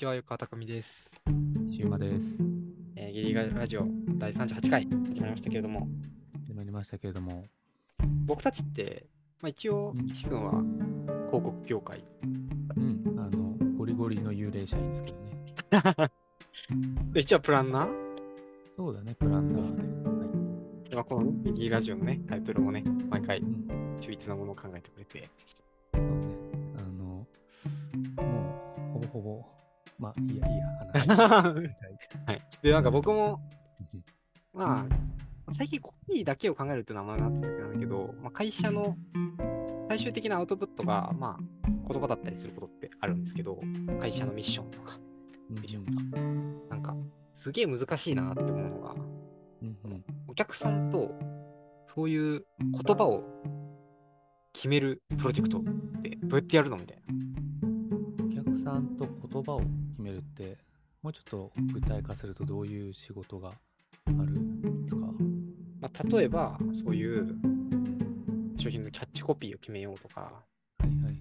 ちは、横川匠です。シウマです。えー、ゲリララジオ第38回始まりましたけれども、始まりましたけれども、僕たちって、まあ、一応、岸君は広告業界。うん、あの、ゴリゴリの幽霊社員ですけどね。で一応プランナー？そうだね、プランナーです。はい。でまあこのゲリララジオのね、タイトルもね、毎回うん、秀逸なものを考えてくれて、そうね。あの、もう、ほぼほぼ、まあ、いいや、いいや、話。ははい。い。で、なんか僕も、まあ、最近コピーだけを考えるっていうのはあんまりなってたんだけど、まあ、会社の最終的なアウトプットが、まあ、言葉だったりすることってあるんですけど、会社のミッションとか、うん。ビジョンとか、なんか、すげえ難しいなって思うのが、うんうん。お客さんとそういう言葉を決めるプロジェクトってどうやってやるのみたいな。お客さんと言葉を決めるって、もうちょっと具体化するとどういう仕事があるんですか？まあ、例えば、そういう商品のキャッチコピーを決めようとか、はいはいはいはい。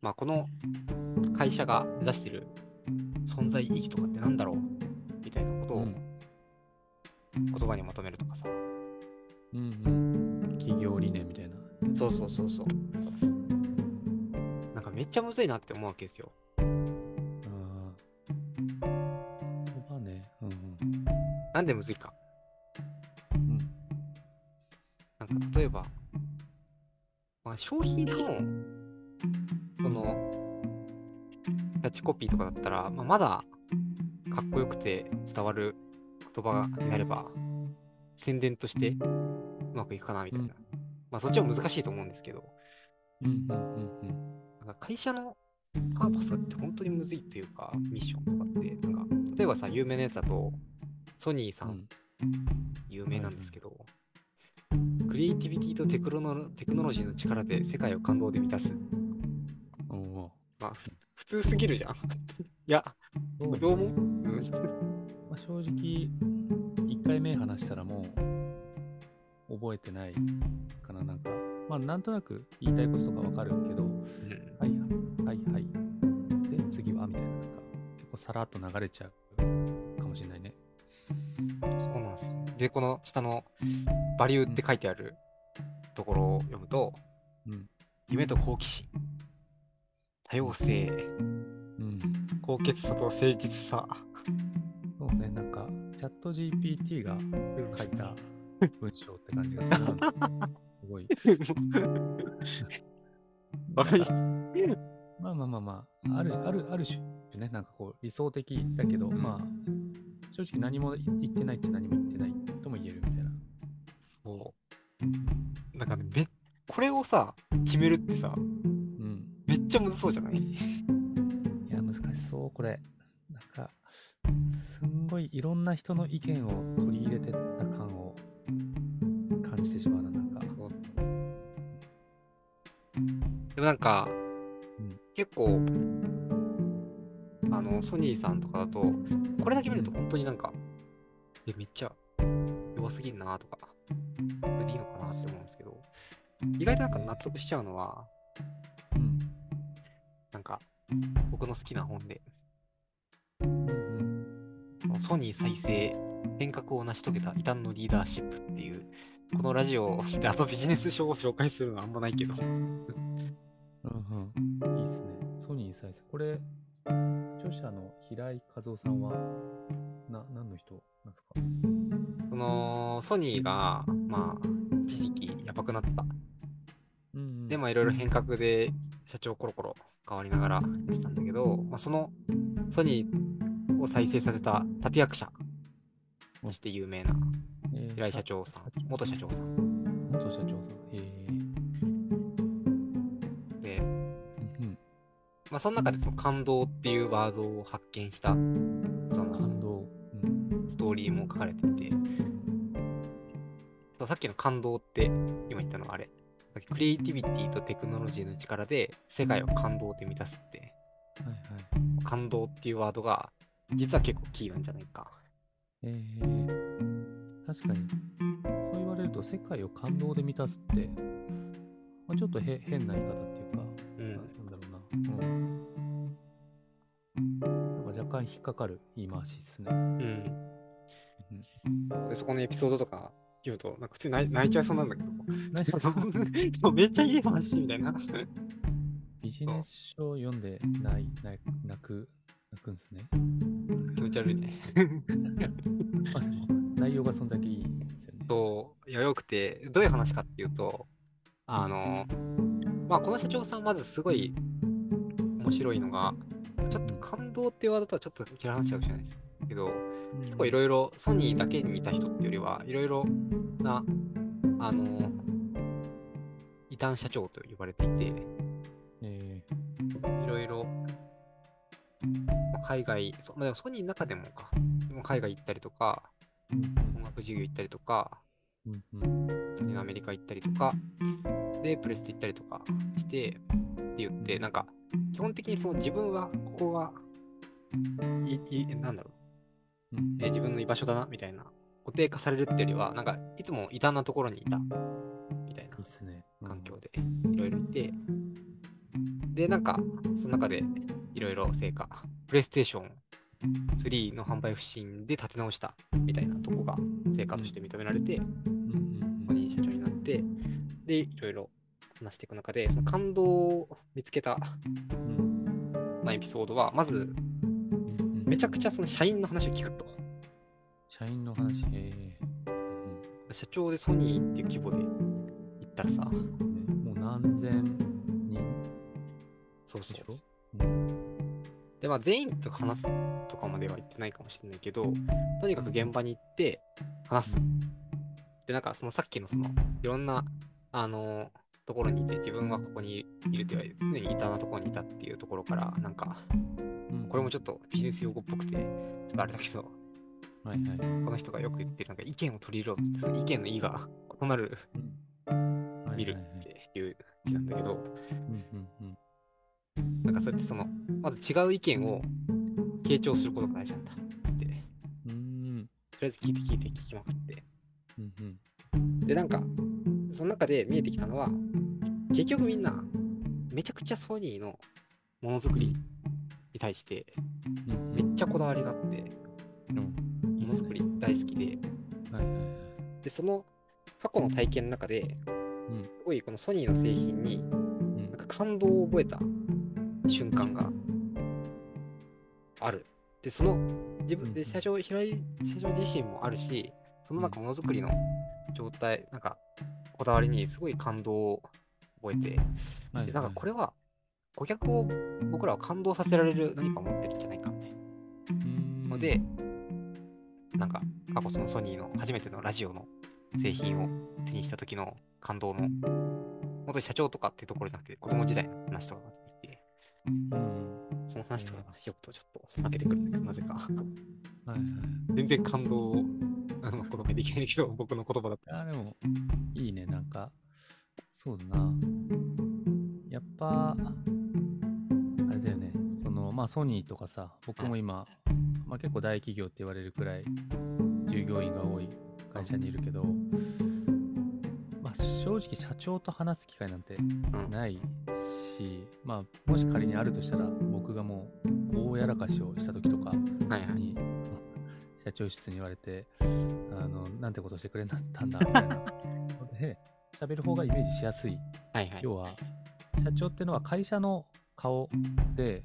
まあ、この会社が目指してる存在意義とかってなんだろう？みたいなことをうん言葉にまとめるとかさ。うんうん。企業理念みたいな。そうそうそうそう。なんかめっちゃむずいなって思うわけですよ。なんでむずいか？うんなんか例えば、まあ、商品のそのキャッチコピーとかだったら、まあ、まだかっこよくて伝わる言葉になれば宣伝としてうまくいくかなみたいな。うんまあそっちは難しいと思うんですけど、うんうんうんうん。なんか会社のパーパスって本当にむずいというか、ミッションとかって、なんか例えばさ、有名なやつだと、ソニーさん、うん。有名なんですけど、クリエイティビティとテクノロテクノロジーの力で世界を感動で満たす。おおまあ、ふ普通すぎるじゃん。いや、そうね。どう思う、うん、まあ、正直、1回目話したらもう覚えてないかな、なんか。まあ、なんとなく言いたいこととかわかるけど、はい、はい、はい。で、次は？みたいな、なんか、結構さらっと流れちゃうでこの下のバリューって書いてあるところを読むと、うん。夢と好奇心、多様性、うん。高潔さと誠実さ。そうね、なんか、チャット GPT が書いた文章って感じがするな。すごい。わかります。まあまあまあまあ、ある、ある、ある種ね、なんかこう理想的だけど、まあ、正直何も言ってないっちゃ何も言ってないとも言えるみたいな。そう。なんかね、めこれをさ、決めるってさ、うん。めっちゃむずそうじゃない？いや、難しそう、これ。なんか、すんごいいろんな人の意見を取り入れてった感を感じてしまうな、なんか。でもなんか、うん結構、あの、ソニーさんとかだと、これだけ見ると本当になんか、え、めっちゃ弱すぎんなとか、これでいいのかなって思うんですけど、意外となんか納得しちゃうのは、うん。なんか、僕の好きな本で、うんソニー再生、変革を成し遂げた異端のリーダーシップっていう、このラジオ であんまビジネス書を紹介するのはあんまないけど、うんうん。いいっすね。ソニー再生。これ、著者の平井和夫さんは、な、何の人なんですか？そのソニーが、まあ、一時期やばくなった。うんうん。で、まあ、いろいろ変革で社長コロコロ変わりながらやってたんだけど、まあ、そのソニーを再生させた立役者として有名なえー平井社長さん、元社長さん元社長さん。えで、ー、まあ、その中でその感動っていうワードを発見したそうん。の感動。うん。ストーリーも書かれていて、さっきの感動って今言ったのはあれ、クリエイティビティとテクノロジーの力で世界を感動で満たすって、はいはい。感動っていうワードが実は結構キーなんじゃないか。えー、確かに、そう言われると世界を感動で満たすって、まあ、ちょっとへ変な言い方っていうか、うんななんだろうな。うん。引っかかる言い回しですね。うん。で、そこのエピソードとか言うと、なんか普通に泣い泣いちゃいそうなんだけど、何もうめっちゃいい話みたいな。ビジネス書を読んでない泣泣く泣くんですね。気持ち悪いね。内容がそんだけいいんですよね。そう、いや、よくて、どういう話かっていうと、あの、まあ、この社長さん、まずすごい面白いのが、ちょっと感動っていうワードとはちょっと嫌いな話かもしれないです。けど、結構いろいろソニーだけにいた人っていうよりはいろいろなあの異端社長と呼ばれていてえいろいろまあ海外そ,、まあ、でもソニーの中でもか。でも海外行ったりとかー音楽授業行ったりとかうんうん。ソニーのアメリカ行ったりとかでプレステ行ったりとかしてって言ってなんか基本的にその自分はここがいいなんだろう。うん。えー自分の居場所だなみたいな固定化されるってよりはなんかいつも異端なところにいたみたいな環境でいろいろいてでなんかその中でいろいろ成果プレイステーション3の販売不振で立て直したみたいなとこが成果として認められてここに社長になってでいろいろ話していく中でその感動を見つけた、うん。まあ、エピソードはまずめちゃくちゃその社員の話を聞くと。社員の話、え。社長でソニーっていう規模で言ったらさ。もう何千人？そうそうで、まあ、全員と話すとかまでは言ってないかもしれないけど、とにかく現場に行って話す。で、なんかそのさっきのその、いろんな、あのところにいて、自分はここにいるって言われて、常にいたなところにいたっていうところから、なんか、うんこれもちょっとビジネス用語っぽくて、ちょっとあれだけど、はいはい。この人がよく言ってる、なんか意見を取り入れろって言って、その意見の意が異なるはい見るっていう字なんだけど、うんうんうんなんかそうやってその、まず違う意見を傾聴することが大事なんだ。つって、うーんとりあえず聞いて聞いて聞きまくって。うんうんで、なんか、その中で見えてきたのは、結局みんな、めちゃくちゃソニーのものづくりに対して、うんめっちゃこだわりがあって、ものづくり大好きで、はいで、その過去の体験の中で、うん。すごいこのソニーの製品に、うんなんか感動を覚えた瞬間がある。で、その自分でうん。社長、平井社長自身もあるし、そのなんかものづくりの状態、なんかこだわりにすごい感動を覚えて、はいでなんかこれは顧客を僕らは感動させられる何かを持ってるんじゃないかみたいな。ので、なんか過去そのソニーの初めてのラジオの製品を手にした時の感動の、本当に社長とかっていうところじゃなくて子供時代の話とかが出てきて、うん。その話とかがよくとちょっと負けてくるんだけど、なぜか。全然感動をあの言葉にできないけど、僕の言葉だった。あでもいいねなんかそうだなやっぱあれだよねそのまあソニーとかさ僕も今、まあ、結構大企業って言われるくらい従業員が多い会社にいるけど、まあ、正直社長と話す機会なんてうんないし、まあ、もし仮にあるとしたら僕がもう大やらかしをした時とかはいはい。に社長室に言われてあのなんてことしてくれたんだみたいな。ので喋る方がイメージしやすい。はいはい。要は社長ってのは会社の顔で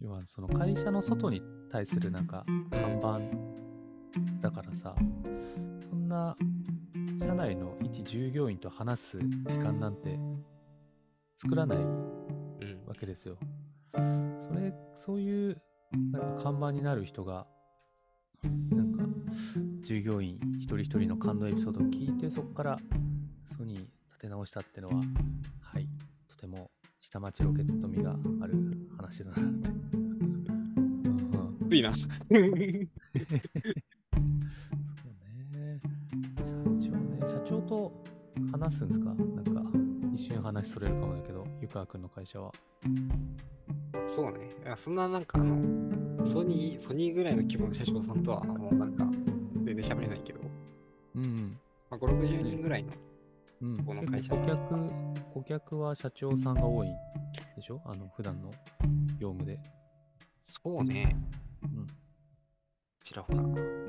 要はその会社の外に対するなんか看板だからさそんな社内の一従業員と話す時間なんて作らないうん。わけですよ。それ、そういう、なんか看板になる人が、なんか、従業員一人一人の感動エピソードを聞いて、そこからソニー立て直したってのは、はい、とても下町ロケット味がある話だなって。いいな。そうね。社長ね、社長と話すんですか？なんか、一瞬話それるかもだけど、湯川君の会社は。そうね。いやそんななんかあの、ソニー、ソニーぐらいの規模の社長さんとはもうなんか全然喋れないけど、うん、まあ、5、60人ぐらいの、うん。この結会社さん構顧客、顧客は社長さんが多いんでしょ？あの、普段の業務で。そうね。うん。ちらほら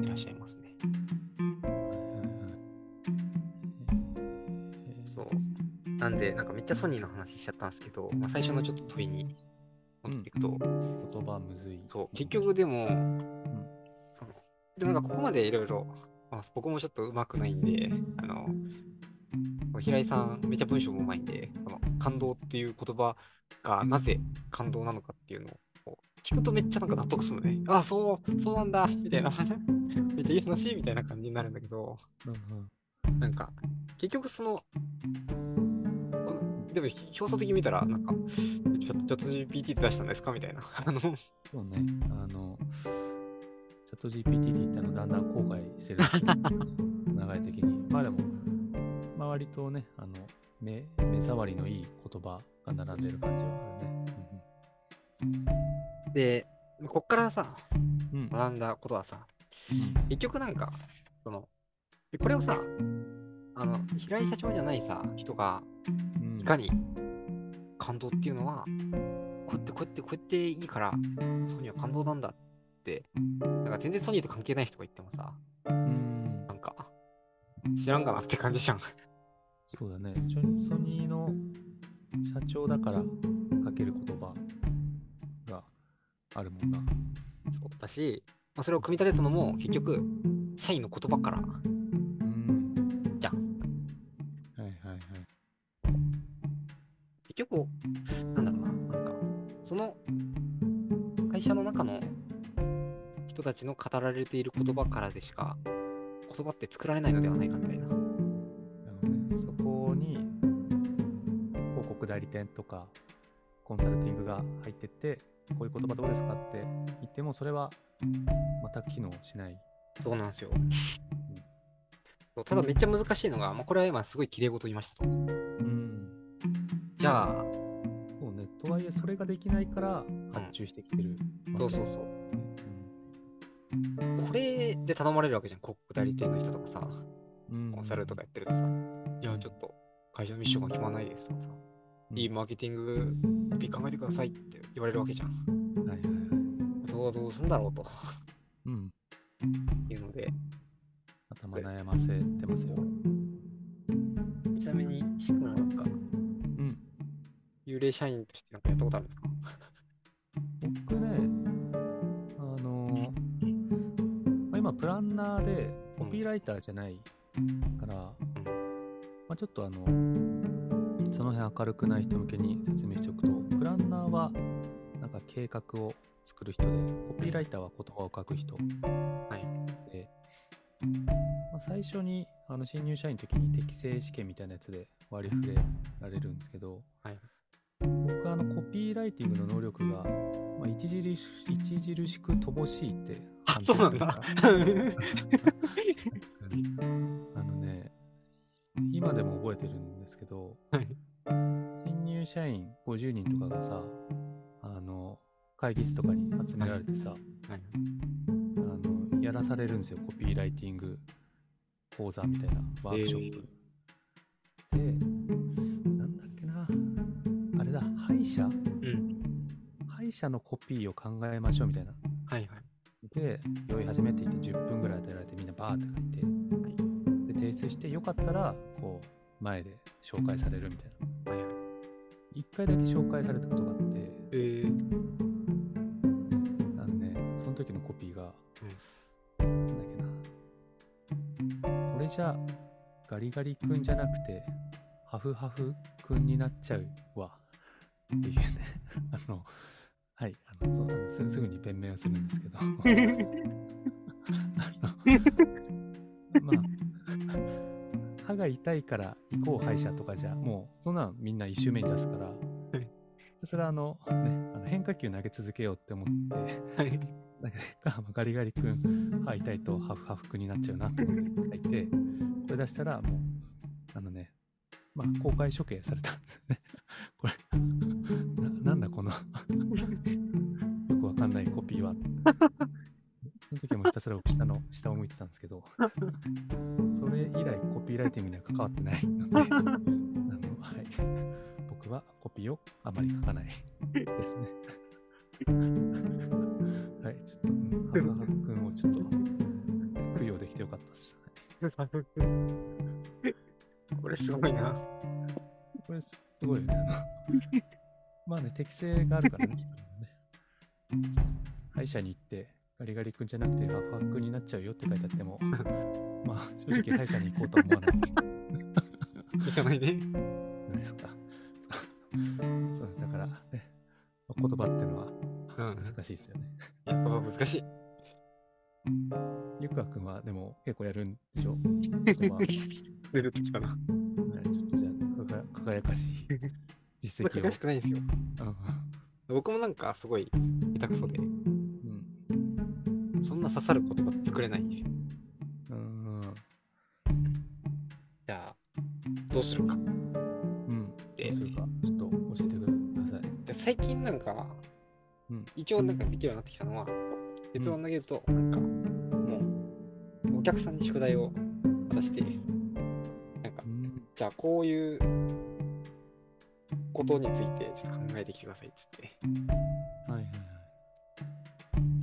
いらっしゃいますね。はいはいはいえーそう。なんで、なんかめっちゃソニーの話しちゃったんですけど、まあ、最初のちょっと問いに戻っていくと、言葉むずい。そう、結局でも、そのでもなんかここまでいろいろ、まあ、僕もちょっと上手くないんで、あの、平井さん、めっちゃ文章も上手いんで、この感動っていう言葉がなぜ感動なのかっていうのを聞くとめっちゃなんか納得するのね。ああ、そう、そうなんだ、みたいな。めっちゃいい話みたいな感じになるんだけど、うんうん。なんか、結局そのでも表層的に見たら、なんか、ちょっと GPT って出したんですか？みたいな。あの、そうね。あの、チャット GPT って言ったのだんだん後悔してる流れ的に。まあでも、まあ割とね、あの、目目触りのいい言葉が並んでる感じはあるね。で、こっからさ。学んだことはさ、うん結局なんか、その、これをさ、あの、平井社長じゃないさ、人が、うんいかに感動っていうのは、こうやってこうやってこうやっていいから、ソニーは感動なんだって、なんか全然ソニーと関係ない人が言ってもさ、うんなんか、知らんかなって感じじゃん。そうだね。ソニーの社長だからかける言葉があるもんな。そうだし、まあ、それを組み立てたのも結局、社員の言葉から結局、なんだろうな、なんか、その会社の中の人たちの語られている言葉からでしか、言葉って作られないのではないかみたいな。そこに広告代理店とかコンサルティングが入ってって、こういう言葉どうですかって言っても、それはまた機能しない。そうなんですよ。そうただめっちゃ難しいのが、まあ、これは今すごい綺麗事言いましたと。うん。じゃあ、そうね。とはいえ、それができないから発注してきてる。そうそうそう。うこれで頼まれるわけじゃん、広告代理店の人とかさ、ん。うん。コンサルとかやってるとさ、いや、ちょっと会社のミッションが決まらないですとかさ、うんいいマーケティング考えてくださいって言われるわけじゃん。はいはいはい。どうどうすんだろうとうん。いうので、頭悩ませてますよ。ちなみに、しくもなんか、うん。幽霊社員としてなんかやったことあるんですか？僕ね、あのーまあ、今、プランナーでコピーライターじゃないから、まあ、ちょっとあの、その辺明るくない人向けに説明しておくと、プランナーはなんか計画を作る人で、コピーライターは言葉を書く人。はい。で、まあ、最初にあの新入社員の時に適正試験みたいなやつで割り振れられるんですけど、はい僕はあのコピーライティングの能力が、まあ、著し著しく乏しいってあ判、そうなん。あのね、今でも覚えてるんですけど、はい。新入社員50人とかがさ、あの会議室とかに集められてさ、はい。あのやらされるんですよ、コピーライティング講座みたいなワークショップ。で、なんだっけな、あれだ、歯医者？うん。歯医者のコピーを考えましょうみたいな。はいはい。で、用意始めって言って10分ぐらい与えられてみんなバーって書いて、で、提出してよかったら、こう、前で紹介されるみたいな。はいはい。一回だけ紹介されたことがあって、えー、あのね、その時のコピーが、なんだっけな。これじゃ、ガリガリ君じゃなくて、ハフハフ君になっちゃうわ。っていうね。あの、はい、あのそうあのすすぐに弁明をするんですけど。あのまあ、歯が痛いから行こう歯医者とかじゃ、もうそんなんみんな一周目に出すから、いひたすらあの、ね、あの変化球投げ続けようって思って、はい。なんかガリガリ君、歯痛いとハフハフ君になっちゃうなと思って書いて、これ出したらもう、あのね、まあ、公開処刑されたんですよね。これ、たすら下の、下を向いてたんですけど、それ以来コピーライティングには関わってないので、あの、はい。僕はコピーをあまり書かないですね。もちょっと供養できてよかったです。これすごいな。これすすごいよね。まあね、適性があるからね。ね歯医者に行って、君じゃなくてハフハックになっちゃうよって書いてあっても、まあ正直歯医者に行こうとは思わないいかないね。ないですか。そうだから、ね、まあ言葉っていうのはうん。難しいですよね。やっぱ難しい。ゆくあくんはでも結構やるんでしょ？出てきたな。ねちょっとじゃあ輝かしい実績を。難しくないんですよ。うん僕もなんかすごい下手くそで、うんそんな刺さる言葉作れないんですよ。うんじゃあ、どうするか。うん。どでうするか、ちょっと教えてください。で最近なんか、うん一応なんかできるようになってきたのは、結論投げると、なんか、もう、お客さんに宿題を渡して、なんかう、ん。じゃあこういうことについてちょっと考えてきてくださいっつって、はいはいはい。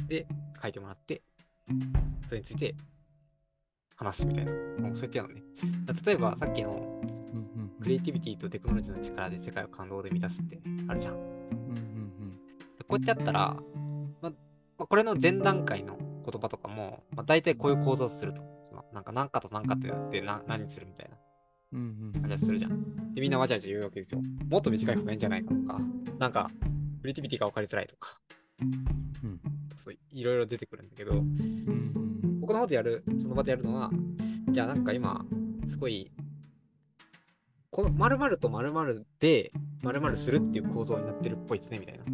で、書いてもらって、それについて話すみたいな。もうそうやってやるのね。例えばさっきのクリエイティビティとテクノロジーの力で世界を感動で満たすってあるじゃん。うんうんこうやってやったら、ままあ、これの前段階の言葉とかも、まあ、大体こういう構造をすると。そのなんか何かと何かってやってな何にするみたいなうんうんうん感じがするじゃん。で、みんなわちゃわちゃ言うわけですよ。もっと短い方がいいんじゃないかとか、なんか、クリエイティビティが分かりづらいとか、うんそういろいろ出てくるんだけど、うん。うん僕の方でやる、その場でやるのは、じゃあなんか今、すごい、この〇〇と〇〇で〇〇するっていう構造になってるっぽいですね、みたいな。う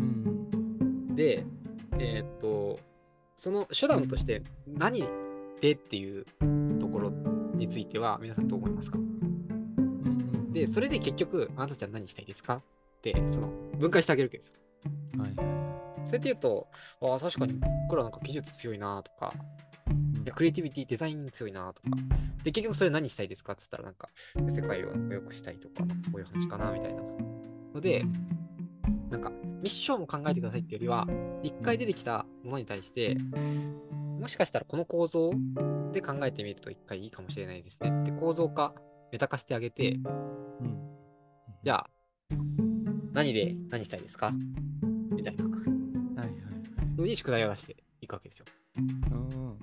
ん。で、えーっと、その手段として何でっていうところについては皆さんどう思いますか？うん。で、それで結局、あなたたちは何したいですか？って、その、分解してあげるわけですよ。はいそれで言うと、ああ、確かに僕らなんか技術強いなとか、いいや、クリエイティビティ、デザイン強いなとか。で、結局それ何したいですかって言ったら、なんか、世界を良くしたいとか、そういう話かなみたいな。ので、なんか、ミッションを考えてくださいっていうよりは、一回出てきたものに対して、もしかしたらこの構造で考えてみると一回いいかもしれないですねって構造化、メタ化してあげて、うん。じゃあ、何で何したいですかみたいなのに宿題を出していくわけですよ。うん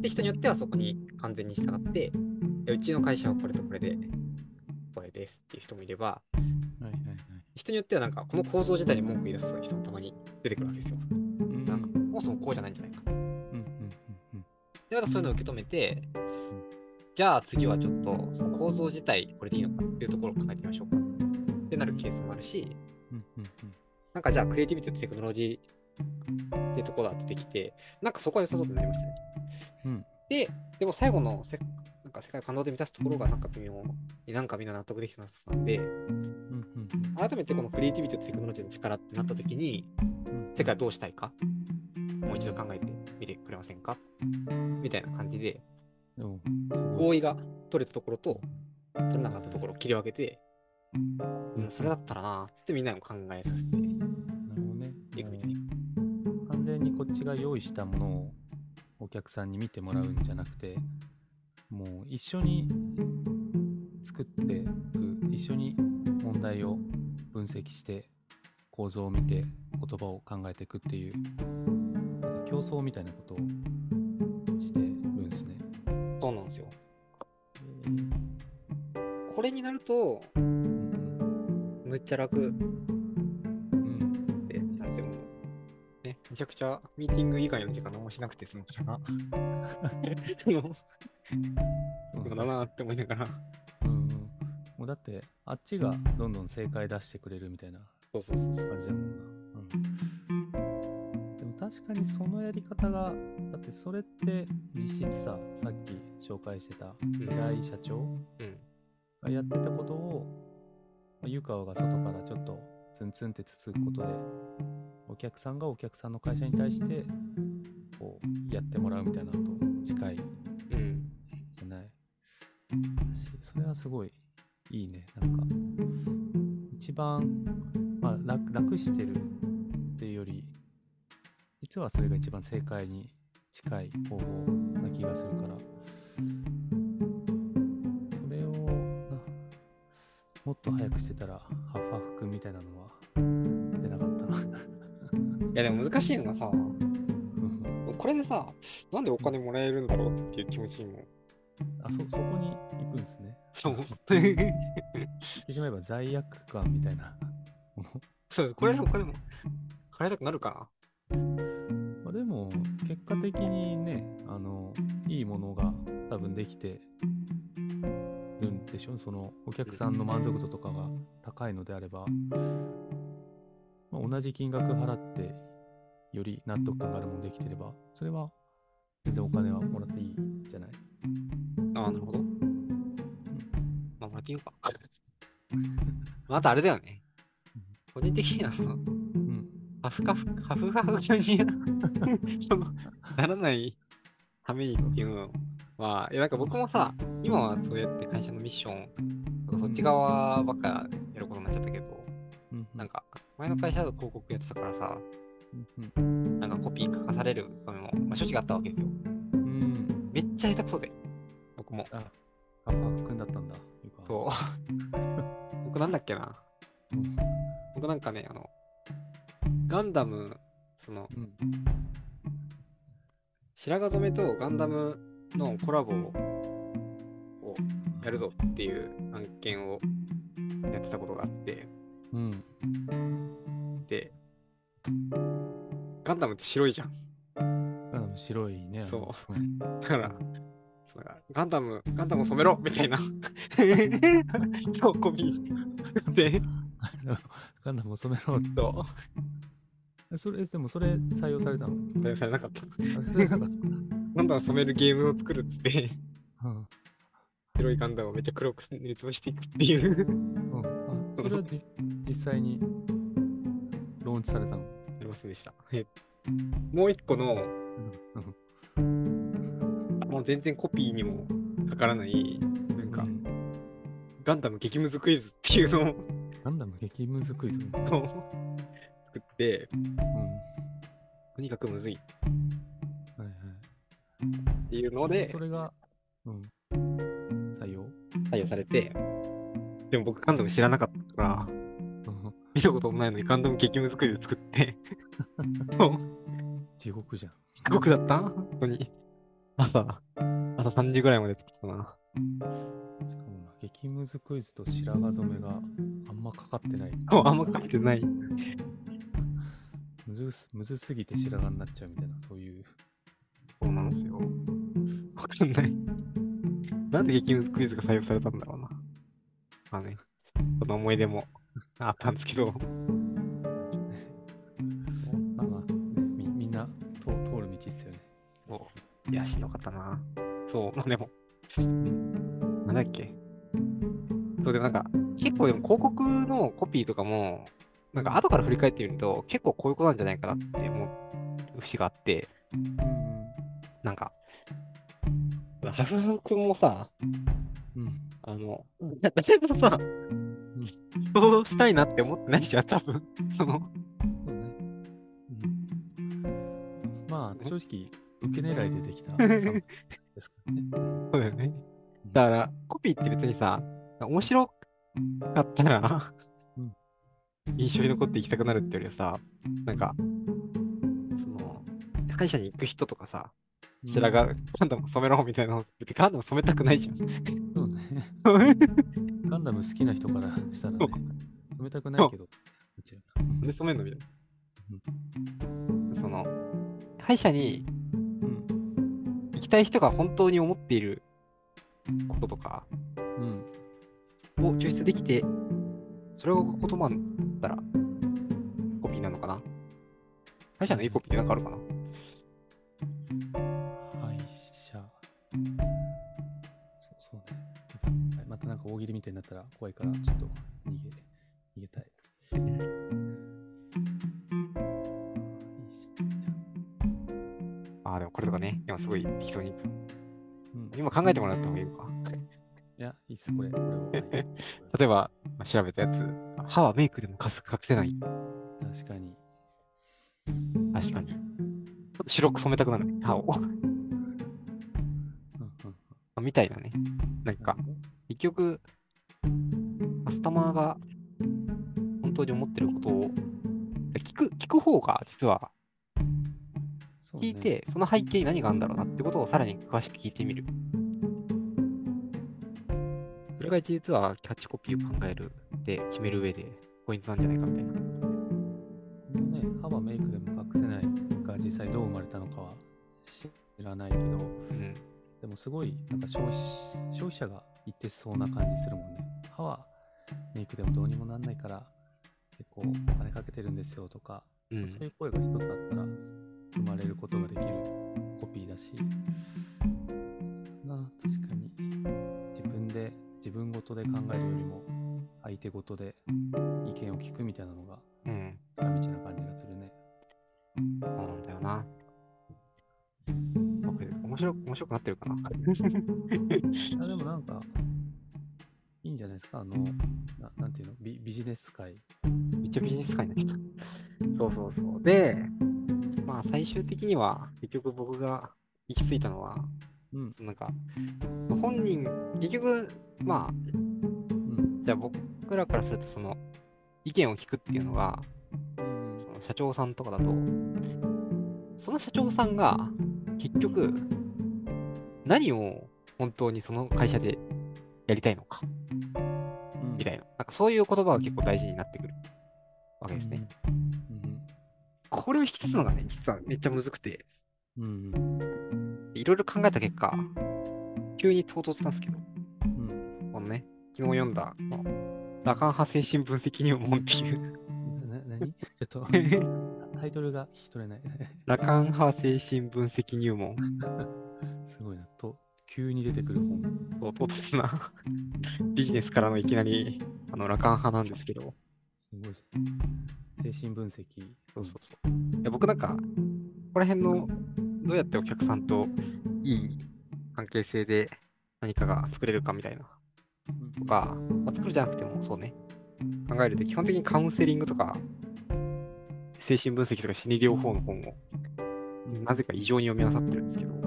で、人によってはそこに完全に従って、うちの会社はこれとこれで、これですっていう人もいれば、はいはいはい人によってはなんかこの構造自体に文句言い出す人もたまに出てくるわけですよ。うんなんか、そもそもこうじゃないんじゃないか。うんうんうんで、またそういうのを受け止めて、じゃあ次はちょっとその構造自体これでいいのかっていうところを考えてみましょうか。ってなるケースもあるし、うんうんなんかじゃあクリエイティビティとテクノロジーってところが出てきて、なんかそこは良さそうになりましたね。うん。で、でも最後のせなんか世界を感動で満たすところがなんか微妙になんかみんな納得できてなさそうなんで、うんうん改めてこのクリエイティビティとテクノロジーの力ってなった時に、うん世界をどうしたいか、もう一度考えてみてくれませんか？みたいな感じで、合意が取れたところと、取れなかったところを切り分けて、うん、それだったらな、つってみんなも考えさせてなるほどねいくみたいな。完全にこっちが用意したものをお客さんに見てもらうんじゃなくてもう一緒に作っていく一緒に問題を分析して構造を見て言葉を考えていくっていうなんか競争みたいなことをしてるんですね。そうなんですよ。えーこれになると、うんむっちゃ楽。うん。で、なんてもう、ね、めちゃくちゃミーティング以外の時間何もしなくて済むから、もううんだなって思いながら、うんうん。もうだってあっちがどんどん正解出してくれるみたいなそうそうそうそう。感じだもんな。うん、でも確かにそのやり方が、だってそれって実質さ、さっき紹介してた平井社長うん。がやってたことを、まあ湯川が外からちょっとツンツンってつつくことで、お客さんがお客さんの会社に対して、こう、やってもらうみたいなのと近いん。じゃない？しそれはすごいいいね。なんか、一番、まあ、楽楽してるっていうより、実はそれが一番正解に近い方法な気がするから、っと早くしてたら、ハフハフくんみたいなのは出なかったな。いやでも難しいのがさ、これでさ、なんでお金もらえるんだろうっていう気持ちにも。あ、そ、そこに行くんですね。そう。言ってしまえば罪悪感みたいなもの。そう、これでお金も払いたくなるかまあ、でも、結果的にね、あの、いいものが多分できてるんでしょ？その、お客さんの満足度とかが高いのであれば、まあ、同じ金額払って、より納得感があるものできてれば、それは全然お金はもらっていいんじゃない？な。ああ、なるほど。まあ、もらっていいのか。またあれだよね。個人的にはその、うん。ハフカフ、ハフハフに ならないためにっていうのは、いやなんか僕もさ、今はそうやって会社のミッションそっち側ばっかやることになっちゃったけど、うん。なんか前の会社だと広告やってたからさ、うん。うん。なんかコピー書かされる場面も、まあ、正直あったわけですよ。うん。めっちゃ下手くそで、僕も。あ、ハフハフくんだったんだ。そう。僕なんだっけな。うん。僕なんかね、あの、ガンダム、その、うん。白髪染めとガンダムのコラボをやるぞっていう案件をやってたことがあって、うん。で、ガンダムって白いじゃん。ガンダム白いね。そううん。だから、そうなんかガンダム、ガンダムを染めろみたいな 喜びで、ガンダムを染めろそそれ、でもそれ採用されたの？う、採用されなかった。あそれなかったガンダム染めるゲームを作るっつって、うん白いガンダムをめっちゃ黒く塗りつぶしていくっていう、うん。あそれはじ実際にローンチされたの？やりませんでした。えもう一個の、うん。もう全然コピーにもかからない、なんか、うん。ガンダム激ムズクイズっていうのをガンダム激ムズクイズ？作って、とにかくむずい。っはいはい。ていうのでそれが、うん、採用されて、でも僕ガンダム知らなかったから、うん見たこともないのにガンダム激ムズクイズ作って、地獄じゃん。すごくだった？本当に。朝、朝3時ぐらいまで作ってたな。しか激ムズクイズと白髪染めがあんまかかってない。そう、あんま書いてない。むずすむずすぎて白髪になっちゃうみたいな、そういう。そうなんですよ。わかんない。なんで激ムズクイズが採用されたんだろうな。まあね、その思い出もあったんですけど、まあまあ、ねみみんな通通る道っすよね。そういや、しんどかったな。そう、まあでも、なんだっけ。そうでもなんか、結構でも広告のコピーとかも、なんか後から振り返ってみると、結構こういうことなんじゃないかなって思う節があって、うん。なんか、ハフハフ君もさ、うん。あの、誰もさ、そうしたいなって思ってないじゃん、多分。その、そうね。うん、まあ、正直、受け狙いでできたですからね。そうだよね。だから、コピーって別にさ、面白かったら、うん印象に残っていきたくなるってよりはさ、なんか、その、歯医者に行く人とかさ、白髪、ガンダム染めろみたいなの、ガンダム染めたくないじゃん。そうね。ガンダム好きな人からしたらね、染めたくないけど、で染めんのみたいな。その、歯医者にうん。行きたい人が本当に思っていることとかうん。を抽出できて、それが言葉になったら、コピーなのかな？歯医者のいいコピーってなんかあるかな？そうそうね。はいまたなんか大喜利みたいになったら怖いから、ちょっと逃げ、逃げたい。ああ、でもこれとかね、今すごい適当に。うん、今考えてもらった方がいいのか。いや、いいっす、これ。例えば、まあ調べたやつ、歯はメイクでも隠す隠せない。確かに。確かに。っと白く染めたくなるね、歯を。みたいなね。なんか、結局、カスタマーが本当に思ってることを聞く、聞く方が実は聞いて、その背景に何があるんだろうなってことをさらに詳しく聞いてみる。それが実はキャッチコピーを考えるで決める上でポイントなんじゃないかみたいな。このね、歯はメイクでも隠せないが実際どう生まれたのかは知らないけど、うん。でもすごいなんか消費消費者が言ってそうな感じするもんね。歯はメイクでもどうにもなんないから結構お金かけてるんですよとか、うん。そういう声が一つあったら生まれることができるコピーだし、な確かに自分で自分ごとで考えるよりも相手ごとで意見を聞くみたいなのがうん。近道な感じがするね。そうなんだよな。白く、面白くなってるかな。あでもなんか、いいんじゃないですか、あの、ななんていうの？ビ、ビジネス界。めっちゃビジネス界になっちゃった。そうそうそう。で、まあ最終的には、結局僕が行き着いたのは、うん、そのなんか、その本人、結局、まあ、うん、じゃあ僕らからすると、その、意見を聞くっていうのが、うん、その社長さんとかだと、その社長さんが、結局、何を本当にその会社でやりたいのか、うんみたいな。なんかそういう言葉が結構大事になってくるわけですね。。うん、これを引き出すのがね、実はめっちゃむずくて、いろいろ考えた結果、急に唐突なんですけど、うん。このね、昨日読んだ、このラカン派精神分析入門っていう、な、なに？ちょっと、タイトルが聞き取れない。ラカン派精神分析入門、急に出てくる本。唐突な ビジネスからのいきなり、あの、ラカン派なんですけど、すごいですね。精神分析。そうそうそう。いや僕なんか、ここら辺の、どうやってお客さんといい関係性で何かが作れるかみたいなうん。とか、まあ、作るじゃなくてもそうね、考えると基本的にカウンセリングとか、精神分析とか心理療法の本をうんなぜか異常に読み漁ってるんですけど、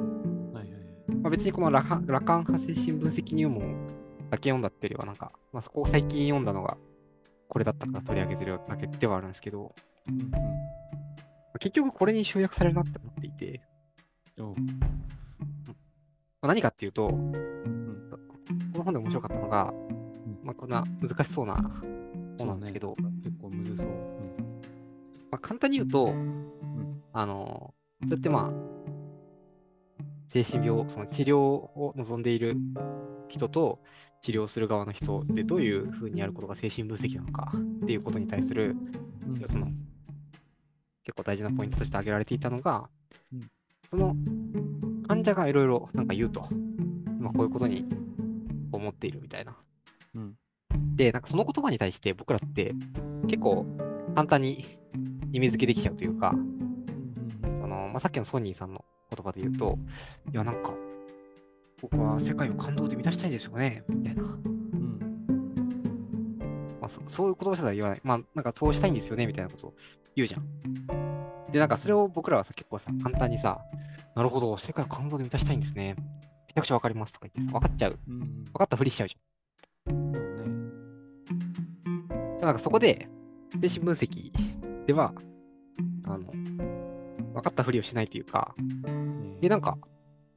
別にこのラカラカン派精神分析入門だけ読んだっていうよりはなんか、まあ、そこを最近読んだのがこれだったから取り上げてるだけではあるんですけど、うん、まあ結局これに集約されるなって思っていて、まあ何かっていうと、うん。この本で面白かったのが、まあ、こんな難しそうな本なんですけど、結構むずそう。うん。まあ、簡単に言うと、んあの、そうやってまあ、精神病、その治療を望んでいる人と治療する側の人でどういうふうにやることが精神分析なのかっていうことに対するの結構大事なポイントとして挙げられていたのが、うんその患者がいろいろなんか言うと、まあ、こういうことに思っているみたいな。うん。で、なんかその言葉に対して僕らって結構簡単に意味付けできちゃうというか、うんそのまあ、さっきのソニーさんの言葉で言うと、いや、なんか、僕は世界を感動で満たしたいですよね、みたいな。うん。まあ、そそういう言葉すら言わない。まあ、なんかそうしたいんですよね、みたいなことを言うじゃん。で、なんかそれを僕らはさ、結構さ、簡単にさ、なるほど、世界を感動で満たしたいんですね。めちゃくちゃわかりますとか言ってさ、分かっちゃう。分かったふりしちゃうじ。ゃん。でなんかそこで、精神分析では、あの、分かったふりをしないというか、え、なんか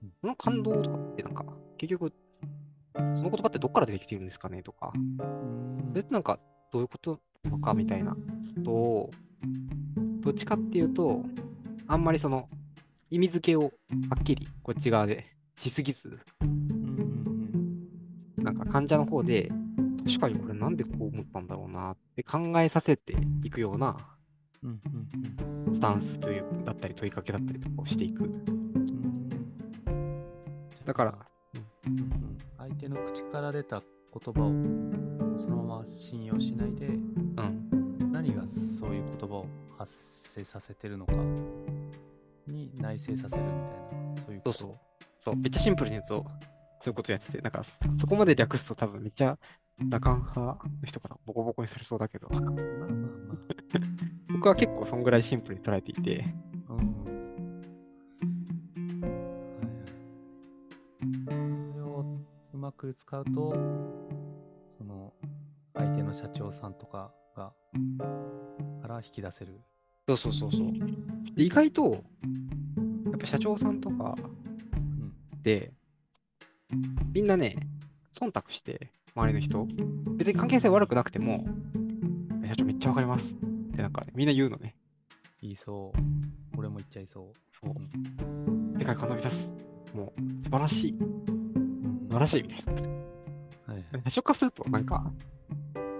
うん、この感動とかってなんか、結局、その言葉ってどっから出てきてるんですかねとか、うん。それってなんか、どういうことなのかみたいな。ことを、どっちかっていうと、あんまりその、意味付けをはっきりこっち側でしすぎず、なんか患者の方で、確かにこれなんでこう思ったんだろうなって考えさせていくようなスタンスというだったり問いかけだったりとかをしていく。うん。だから、相手の口から出た言葉をそのまま信用しないでうん、何がそういう言葉を発生させてるのかに内省させるみたいなそういうこと？そうそう。そう、めっちゃシンプルに言うと、そういうことやってて、なんかそそこまで略すと多分めっちゃ羅漢派の人からボコボコにされそうだけど、まあまあまあ 僕は結構そんぐらいシンプルに捉えていて。うん、それをうまく使うと、その相手の社長さんとかがから引き出せる。そうそうそうそう。意外と、やっぱ社長さんとかで、うん、みんなね、忖度して、周りの人、別に関係性悪くなくても、社長めっちゃわかりますってなんか、みんな言うのね。言いそう。俺も言っちゃいそう。そう。世界観を伸び出す。もう、素晴らしい。素うん晴らしいみたいな。はいはい。最初からすると、なんか、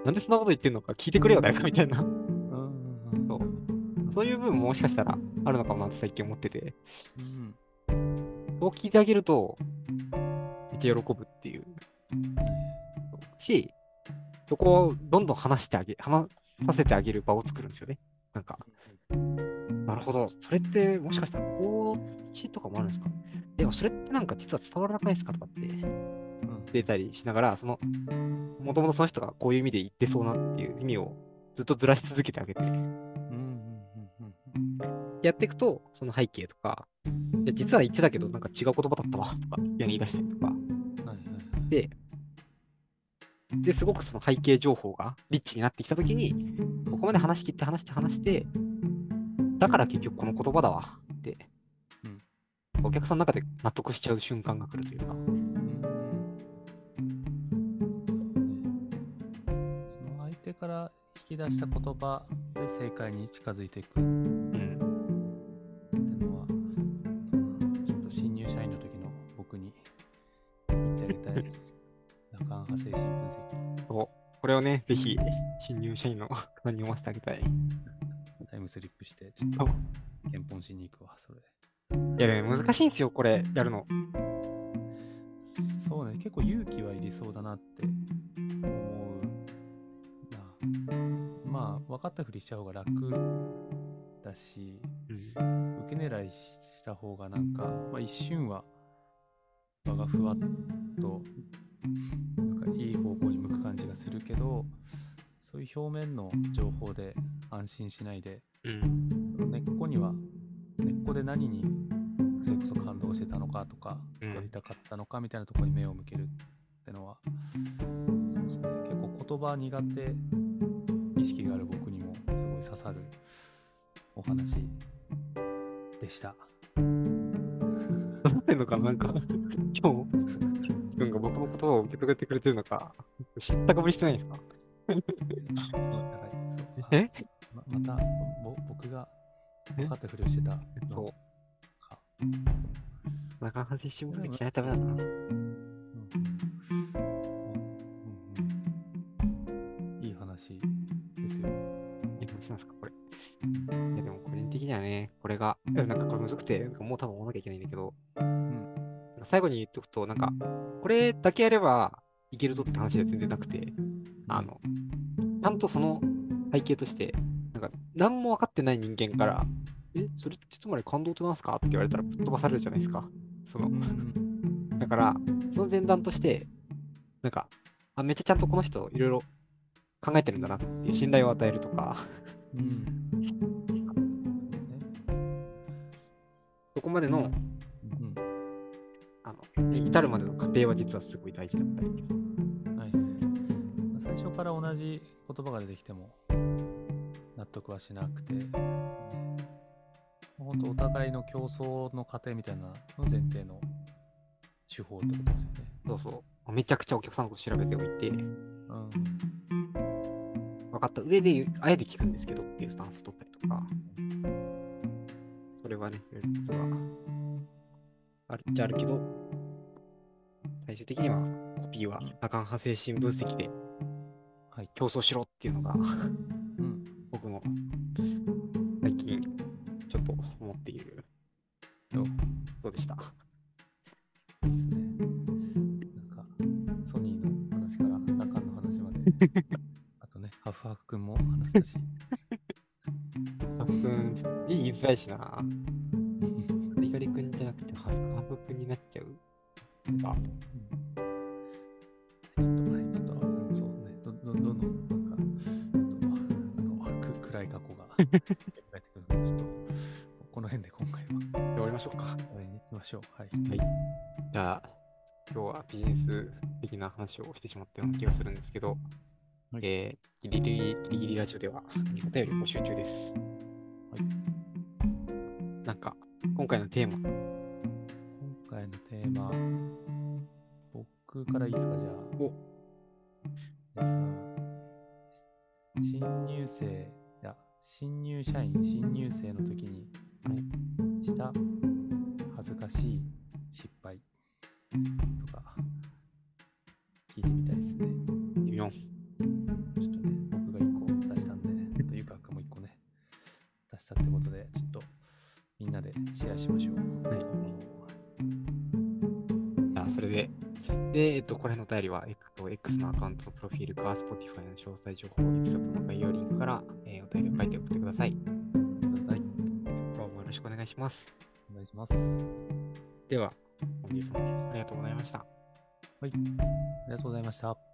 なんでそんなこと言ってんのか聞いてくれよ、誰かみたいな。うんそうそういう部分ももしかしたらあるのかもなって最近思ってて、うんそう聞いてあげると、めっちゃ喜ぶっていう。し、そこをどんどん話してあげ、話させてあげる場を作るんですよね。なんか、なるほど。それってもしかしたらこうしとかもあるんですか？でもそれってなんか実は伝わらないですかとかって。うん出たりしながら、その、もともとその人がこういう意味で言ってそうなっていう意味をずっとずらし続けてあげて、やっていくと、その背景とか、いや実は言ってたけど、なんか違う言葉だったわとか言い出したりとか、で、で、すごくその背景情報がリッチになってきたときに、ここまで話し切って話して話して、だから結局この言葉だわって、うん。お客さんの中で納得しちゃう瞬間が来るというか、その相手から引き出した言葉で正解に近づいていくれをね、ぜひ、新入社員の方に読ませてあげたい。タイムスリップして、ちょっと検本しに行くわ、それ。いや、でも難しいんですよ、これ、やるの。そうね、結構勇気はいりそうだなって思うな。まあ、分かったふりしちゃう方が楽だし、うん、受け狙いした方がなんか、まあ、一瞬は場がふわっとするけどそういう表面の情報で安心しないでうん、根っこには根っこで何にそれこそ感動してたのかとか、うん。やりたかったのかみたいなところに目を向けるってのはそうですね。結構言葉苦手意識がある僕にもすごい刺さるお話でした。なんのかななんか、今日、言葉を受け取ってくれてるのか、知ったかぶりしてないんですか？すごい高い。そうえ？あままたぼ僕が分かったふりをしてたのそか。う。なかなか接種分析しないとダメだな。いい話ですよ。いい話なんですか、これ。いや、でも個人的にはね、これが、なんかこれむずくて、もう多分追わなきゃいけないんだけど、うん最後に言っとくと、なんか、これだけやればいけるぞって話では全然なくて、あの、ちゃんとその背景として、なんか、何も分かってない人間から、え、それってつまり感動ってなんすか？って言われたらぶっ飛ばされるじゃないですか。そのだから、その前段として、なんか、あ、めっちゃちゃんとこの人いろいろ考えてるんだなっていう信頼を与えるとか、うん。そこまでの、至るまでの過程は実はすごい大事だったり。はい最初から同じ言葉が出てきても納得はしなくて、ね本当お互いの競争の過程みたいなの前提の手法ってことですよね。そうそう。めちゃくちゃお客さんのこと調べておいて、うん分かった上であえて聞くんですけどっていうスタンスを取ったりとか、それはね、実はあるっちゃあるけど、最終的にはコピーは多感派精神分析ではい。競争しろっていうのがうん僕の最近ちょっと思っているよそうでした？いいっすね。なんか、ソニーの話からラカンの話まで、あとね、ハフハフくんも話したし。ハフくん、言いづらいしな。あ終わりましょうか。終わりにしましょう。はい。じゃあ、今日はビジネス的な話をしてしまったような気がするんですけど、はいえーギリギリギリギリラジオではお便り募集中です。はい。なんか、今回のテーマ、今回のテーマ、僕からいいですか、じゃあ。おじゃあ新入生、いや、新入社員、新入生の時にした恥ずかしい失敗とか、聞いてみたいですね。4、ちょっとね、僕が1個出したんで、あとゆかくんも1個ね、出したってことで、ちょっとみんなでシェアしましょう。はいあそれで、で、えっと、これのお便りは、えっと X のアカウントのプロフィールか、Spotify の詳細情報、エピソードの概要リンクから、えーお便りを書いて送ってください。ください。フォローもよろしくお願いします。お願いします。では、本日もありがとうございました。はい。ありがとうございました。